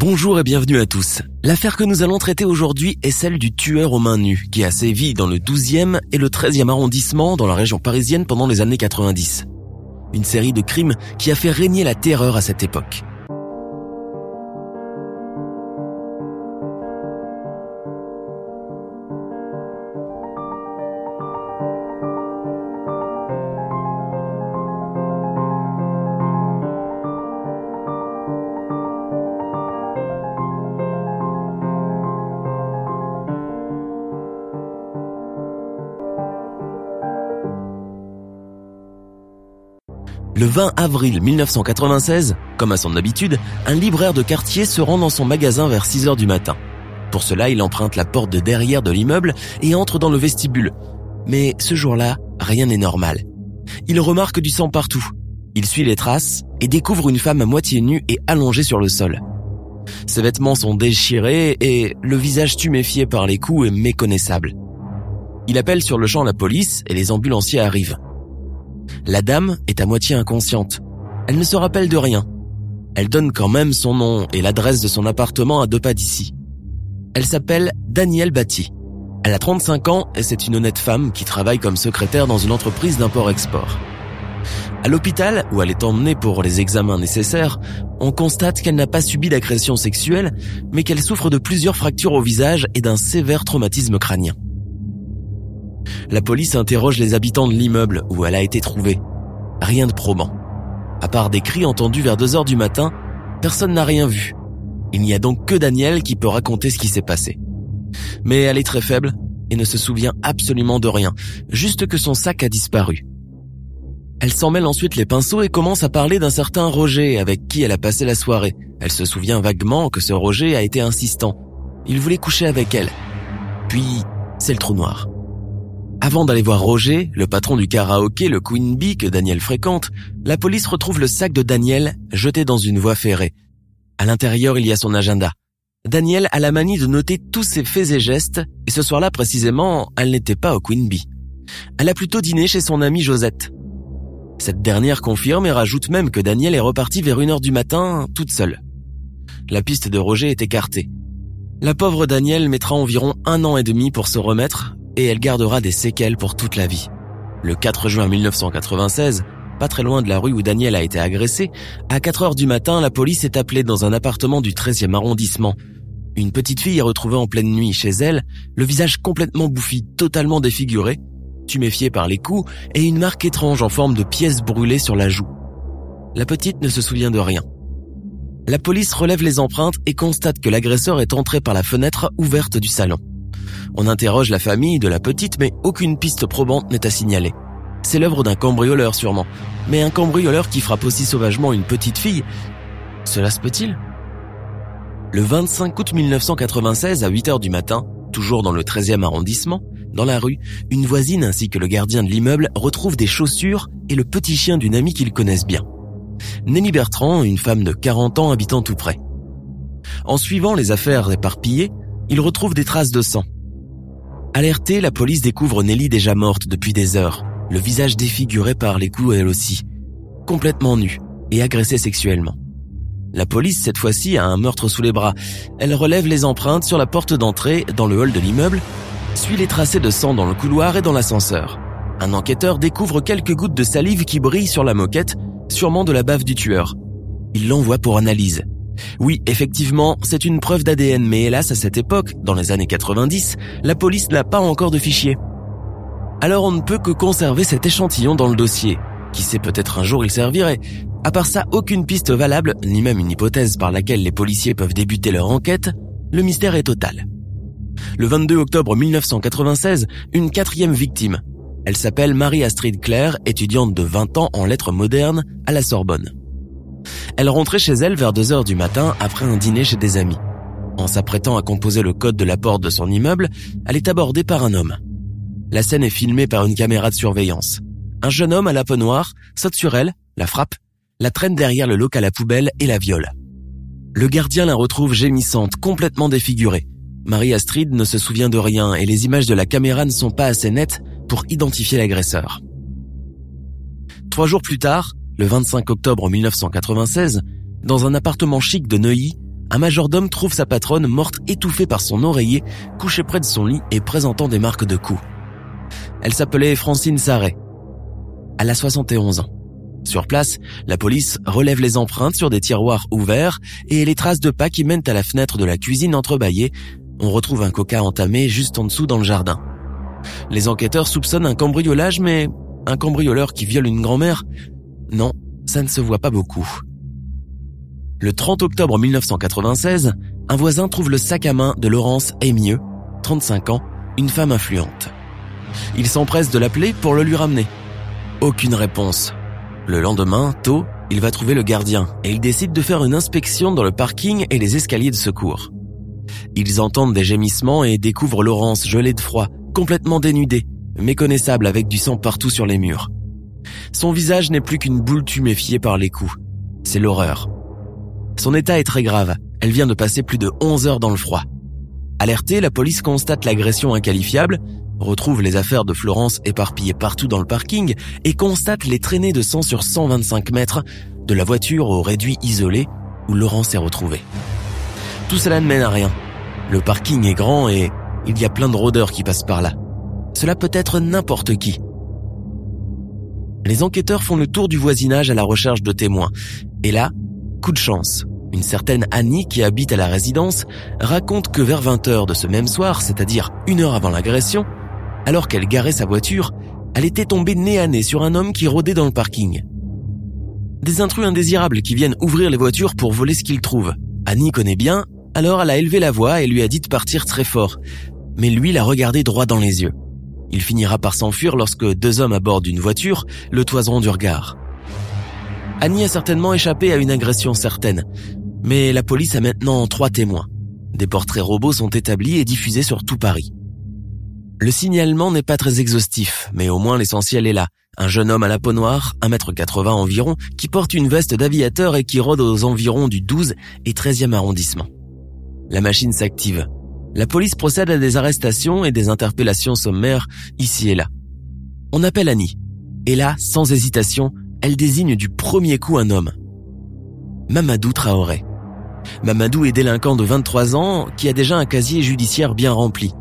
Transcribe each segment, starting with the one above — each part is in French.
Bonjour et bienvenue à tous. L'affaire que nous allons traiter aujourd'hui est celle du tueur aux mains nues qui a sévi dans le 12e et le 13e arrondissement dans la région parisienne pendant les années 90. Une série de crimes qui a fait régner la terreur à cette époque. 20 avril 1996, comme à son habitude, un libraire de quartier se rend dans son magasin vers 6 heures du matin. Pour cela, il emprunte la porte de derrière de l'immeuble et entre dans le vestibule. Mais ce jour-là, rien n'est normal. Il remarque du sang partout. Il suit les traces et découvre une femme à moitié nue et allongée sur le sol. Ses vêtements sont déchirés et le visage tuméfié par les coups est méconnaissable. Il appelle sur le champ la police et les ambulanciers arrivent. La dame est à moitié inconsciente. Elle ne se rappelle de rien. Elle donne quand même son nom et l'adresse de son appartement à deux pas d'ici. Elle s'appelle Danielle Batty. Elle a 35 ans et c'est une honnête femme qui travaille comme secrétaire dans une entreprise d'import-export. À l'hôpital, où elle est emmenée pour les examens nécessaires, on constate qu'elle n'a pas subi d'agression sexuelle, mais qu'elle souffre de plusieurs fractures au visage et d'un sévère traumatisme crânien. La police interroge les habitants de l'immeuble où elle a été trouvée. Rien de probant. À part des cris entendus vers 2 heures du matin, personne n'a rien vu. Il n'y a donc que Daniel qui peut raconter ce qui s'est passé. Mais elle est très faible et ne se souvient absolument de rien, juste que son sac a disparu. Elle s'en mêle ensuite les pinceaux et commence à parler d'un certain Roger avec qui elle a passé la soirée. Elle se souvient vaguement que ce Roger a été insistant. Il voulait coucher avec elle. Puis, c'est le trou noir. Avant d'aller voir Roger, le patron du karaoké, le Queen Bee que Daniel fréquente, la police retrouve le sac de Daniel jeté dans une voie ferrée. À l'intérieur, il y a son agenda. Daniel a la manie de noter tous ses faits et gestes, et ce soir-là précisément, elle n'était pas au Queen Bee. Elle a plutôt dîné chez son amie Josette. Cette dernière confirme et rajoute même que Daniel est reparti vers une heure du matin, toute seule. La piste de Roger est écartée. La pauvre Daniel mettra environ un an et demi pour se remettre, et elle gardera des séquelles pour toute la vie. Le 4 juin 1996, pas très loin de la rue où Daniel a été agressé, à 4 heures du matin, la police est appelée dans un appartement du 13e arrondissement. Une petite fille est retrouvée en pleine nuit chez elle, le visage complètement bouffi, totalement défiguré, tuméfiée par les coups et une marque étrange en forme de pièce brûlée sur la joue. La petite ne se souvient de rien. La police relève les empreintes et constate que l'agresseur est entré par la fenêtre ouverte du salon. On interroge la famille de la petite, mais aucune piste probante n'est à signaler. C'est l'œuvre d'un cambrioleur sûrement, mais un cambrioleur qui frappe aussi sauvagement une petite fille. Cela se peut-il? Le 25 août 1996 à 8 heures du matin, toujours dans le 13e arrondissement, dans la rue, une voisine ainsi que le gardien de l'immeuble retrouvent des chaussures et le petit chien d'une amie qu'ils connaissent bien. Nelly Bertrand, une femme de 40 ans habitant tout près. En suivant les affaires éparpillées, ils retrouvent des traces de sang. Alertée, la police découvre Nelly déjà morte depuis des heures, le visage défiguré par les coups elle aussi, complètement nue et agressée sexuellement. La police, cette fois-ci, a un meurtre sous les bras. Elle relève les empreintes sur la porte d'entrée dans le hall de l'immeuble, suit les tracés de sang dans le couloir et dans l'ascenseur. Un enquêteur découvre quelques gouttes de salive qui brillent sur la moquette, sûrement de la bave du tueur. Il l'envoie pour analyse. Oui, effectivement, c'est une preuve d'ADN, mais hélas, à cette époque, dans les années 90, la police n'a pas encore de fichier. Alors on ne peut que conserver cet échantillon dans le dossier. Qui sait peut-être un jour il servirait. À part ça, aucune piste valable, ni même une hypothèse par laquelle les policiers peuvent débuter leur enquête, le mystère est total. Le 22 octobre 1996, une quatrième victime. Elle s'appelle Marie-Astrid Claire, étudiante de 20 ans en lettres modernes à la Sorbonne. Elle rentrait chez elle vers 2 heures du matin après un dîner chez des amis. En s'apprêtant à composer le code de la porte de son immeuble, elle est abordée par un homme. La scène est filmée par une caméra de surveillance. Un jeune homme à la peau noire saute sur elle, la frappe, la traîne derrière le local à poubelle et la viole. Le gardien la retrouve gémissante, complètement défigurée. Marie-Astrid ne se souvient de rien et les images de la caméra ne sont pas assez nettes pour identifier l'agresseur. Trois jours plus tard, le 25 octobre 1996, dans un appartement chic de Neuilly, un majordome trouve sa patronne morte étouffée par son oreiller, couchée près de son lit et présentant des marques de coups. Elle s'appelait Francine Sarret. Elle a 71 ans. Sur place, la police relève les empreintes sur des tiroirs ouverts et les traces de pas qui mènent à la fenêtre de la cuisine entrebâillée. On retrouve un coca entamé juste en dessous dans le jardin. Les enquêteurs soupçonnent un cambriolage, mais un cambrioleur qui viole une grand-mère Non, ça ne se voit pas beaucoup. Le 30 octobre 1996, un voisin trouve le sac à main de Laurence Amieux, 35 ans, une femme influente. Il s'empresse de l'appeler pour le lui ramener. Aucune réponse. Le lendemain, tôt, il va trouver le gardien et il décide de faire une inspection dans le parking et les escaliers de secours. Ils entendent des gémissements et découvrent Laurence gelée de froid, complètement dénudée, méconnaissable avec du sang partout sur les murs. Son visage n'est plus qu'une boule tuméfiée par les coups. C'est l'horreur. Son état est très grave. Elle vient de passer plus de 11 heures dans le froid. Alertée, la police constate l'agression inqualifiable, retrouve les affaires de Florence éparpillées partout dans le parking et constate les traînées de sang sur 125 mètres de la voiture au réduit isolé où Laurence est retrouvée. Tout cela ne mène à rien. Le parking est grand et il y a plein de rôdeurs qui passent par là. Cela peut être n'importe qui. Les enquêteurs font le tour du voisinage à la recherche de témoins. Et là, coup de chance. Une certaine Annie qui habite à la résidence raconte que vers 20h de ce même soir, c'est-à-dire une heure avant l'agression, alors qu'elle garait sa voiture, elle était tombée nez à nez sur un homme qui rôdait dans le parking. Des intrus indésirables qui viennent ouvrir les voitures pour voler ce qu'ils trouvent. Annie connaît bien, alors elle a élevé la voix et lui a dit de partir très fort. Mais lui l'a regardé droit dans les yeux. Il finira par s'enfuir lorsque deux hommes à bord d'une voiture le toiseront du regard. Annie a certainement échappé à une agression certaine, mais la police a maintenant trois témoins. Des portraits robots sont établis et diffusés sur tout Paris. Le signalement n'est pas très exhaustif, mais au moins l'essentiel est là. Un jeune homme à la peau noire, 1m80 environ, qui porte une veste d'aviateur et qui rôde aux environs du 12 et 13e arrondissement. La machine s'active. La police procède à des arrestations et des interpellations sommaires ici et là. On appelle Annie. Et là, sans hésitation, elle désigne du premier coup un homme. Mamadou Traoré. Mamadou est délinquant de 23 ans qui a déjà un casier judiciaire bien rempli.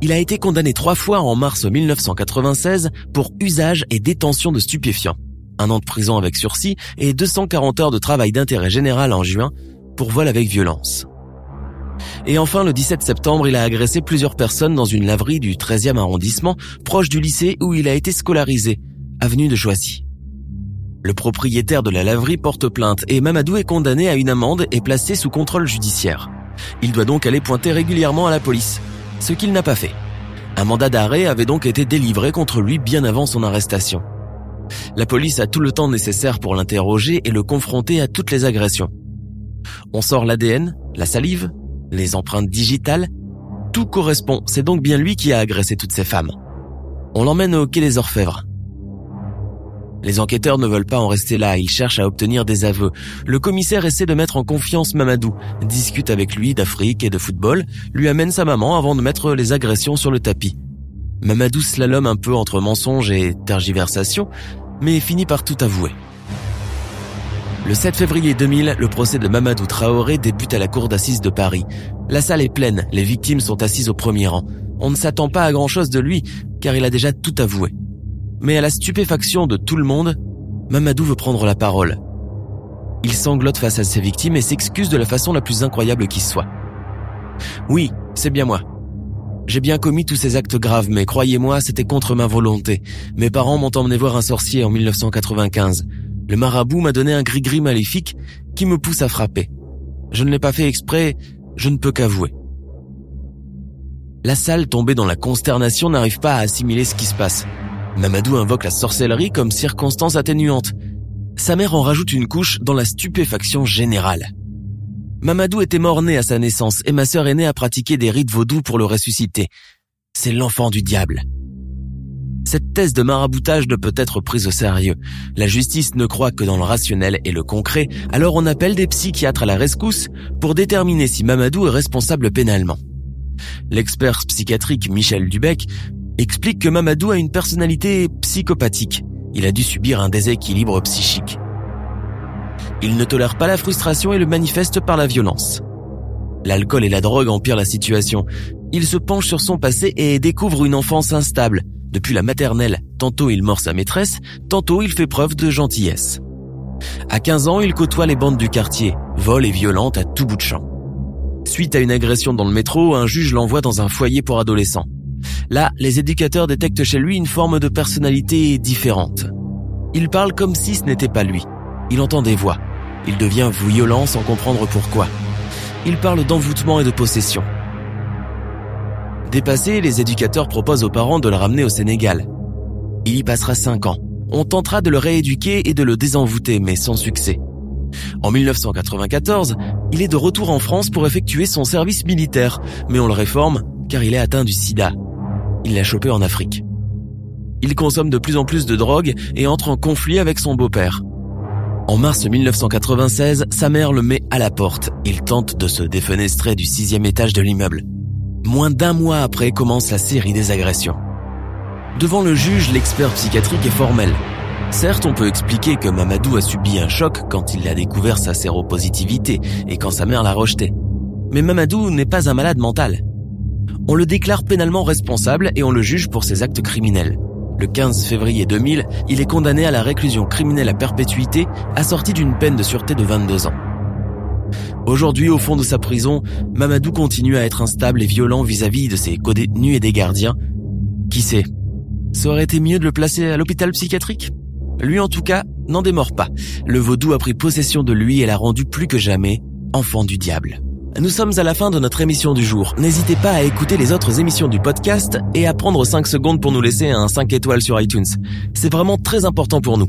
Il a été condamné trois fois en mars 1996 pour usage et détention de stupéfiants, un an de prison avec sursis et 240 heures de travail d'intérêt général en juin pour vol avec violence. Et enfin, le 17 septembre, il a agressé plusieurs personnes dans une laverie du 13e arrondissement, proche du lycée où il a été scolarisé, avenue de Choisy. Le propriétaire de la laverie porte plainte et Mamadou est condamné à une amende et placé sous contrôle judiciaire. Il doit donc aller pointer régulièrement à la police ce qu'il n'a pas fait. Un mandat d'arrêt avait donc été délivré contre lui bien avant son arrestation. La police a tout le temps nécessaire pour l'interroger et le confronter à toutes les agressions. On sort l'ADN, la salive, les empreintes digitales. Tout correspond, c'est donc bien lui qui a agressé toutes ces femmes. On l'emmène au quai des Orfèvres. Les enquêteurs ne veulent pas en rester là, ils cherchent à obtenir des aveux. Le commissaire essaie de mettre en confiance Mamadou, discute avec lui d'Afrique et de football, lui amène sa maman avant de mettre les agressions sur le tapis. Mamadou slalome un peu entre mensonges et tergiversation, mais finit par tout avouer. Le 7 février 2000, le procès de Mamadou Traoré débute à la cour d'assises de Paris. La salle est pleine, les victimes sont assises au premier rang. On ne s'attend pas à grand chose de lui, car il a déjà tout avoué. Mais à la stupéfaction de tout le monde, Mamadou veut prendre la parole. Il sanglote face à ses victimes et s'excuse de la façon la plus incroyable qui soit. Oui, c'est bien moi. J'ai bien commis tous ces actes graves, mais croyez-moi, c'était contre ma volonté. Mes parents m'ont emmené voir un sorcier en 1995. Le marabout m'a donné un gris-gris maléfique qui me pousse à frapper. Je ne l'ai pas fait exprès, je ne peux qu'avouer. La salle tombée dans la consternation n'arrive pas à assimiler ce qui se passe. Mamadou invoque la sorcellerie comme circonstance atténuante. Sa mère en rajoute une couche dans la stupéfaction générale. Mamadou était mort-né à sa naissance et ma sœur aînée a pratiqué des rites vaudous pour le ressusciter. C'est l'enfant du diable. Cette thèse de maraboutage ne peut être prise au sérieux. La justice ne croit que dans le rationnel et le concret, alors on appelle des psychiatres à la rescousse pour déterminer si Mamadou est responsable pénalement. L'expert psychiatrique Michel Dubec explique que Mamadou a une personnalité psychopathique. Il a dû subir un déséquilibre psychique. Il ne tolère pas la frustration et le manifeste par la violence. L'alcool et la drogue empirent la situation. Il se penche sur son passé et découvre une enfance instable. Depuis la maternelle, tantôt il mord sa maîtresse, tantôt il fait preuve de gentillesse. À 15 ans, il côtoie les bandes du quartier, vol et violente à tout bout de champ. Suite à une agression dans le métro, un juge l'envoie dans un foyer pour adolescents. Là, les éducateurs détectent chez lui une forme de personnalité différente. Il parle comme si ce n'était pas lui. Il entend des voix. Il devient violent sans comprendre pourquoi. Il parle d'envoûtement et de possession. Dépassé, les éducateurs proposent aux parents de le ramener au Sénégal. Il y passera cinq ans. On tentera de le rééduquer et de le désenvoûter, mais sans succès. En 1994, il est de retour en France pour effectuer son service militaire, mais on le réforme car il est atteint du sida. Il l'a chopé en Afrique. Il consomme de plus en plus de drogue et entre en conflit avec son beau-père. En mars 1996, sa mère le met à la porte. Il tente de se défenestrer du sixième étage de l'immeuble. Moins d'un mois après commence la série des agressions. Devant le juge, l'expert psychiatrique est formel. Certes, on peut expliquer que Mamadou a subi un choc quand il a découvert sa séropositivité et quand sa mère l'a rejeté. Mais Mamadou n'est pas un malade mental. On le déclare pénalement responsable et on le juge pour ses actes criminels. Le 15 février 2000, il est condamné à la réclusion criminelle à perpétuité, assorti d'une peine de sûreté de 22 ans. Aujourd'hui, au fond de sa prison, Mamadou continue à être instable et violent vis-à-vis de ses co-détenus et des gardiens. Qui sait? Ça aurait été mieux de le placer à l'hôpital psychiatrique? Lui en tout cas n'en démord pas. Le vaudou a pris possession de lui et l'a rendu plus que jamais enfant du diable. Nous sommes à la fin de notre émission du jour. N'hésitez pas à écouter les autres émissions du podcast et à prendre 5 secondes pour nous laisser un 5 étoiles sur iTunes. C'est vraiment très important pour nous.